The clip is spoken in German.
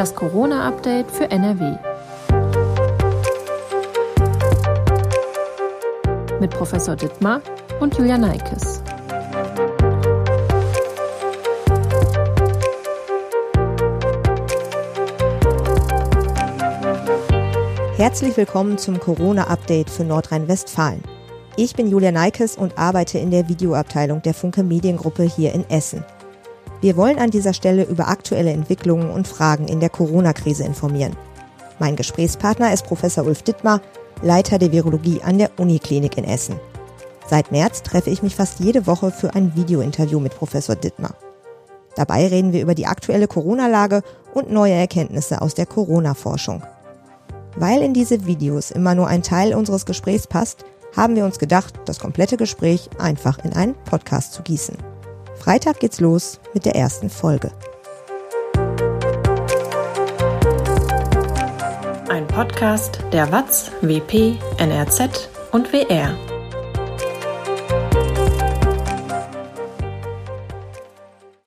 Das Corona-Update für NRW. Mit Professor Dittmar und Julia Neikes. Herzlich willkommen zum Corona-Update für Nordrhein-Westfalen. Ich bin Julia Neikes und arbeite in der Videoabteilung der Funke Mediengruppe hier in Essen. Wir wollen an dieser Stelle über aktuelle Entwicklungen und Fragen in der Corona-Krise informieren. Mein Gesprächspartner ist Professor Ulf Dittmar, Leiter der Virologie an der Uniklinik in Essen. Seit März treffe ich mich fast jede Woche für ein Videointerview mit Professor Dittmar. Dabei reden wir über die aktuelle Corona-Lage und neue Erkenntnisse aus der Corona-Forschung. Weil in diese Videos immer nur ein Teil unseres Gesprächs passt, haben wir uns gedacht, das komplette Gespräch einfach in einen Podcast zu gießen. Freitag geht's los mit der ersten Folge. Ein Podcast der WAZ, WP, NRZ und WR.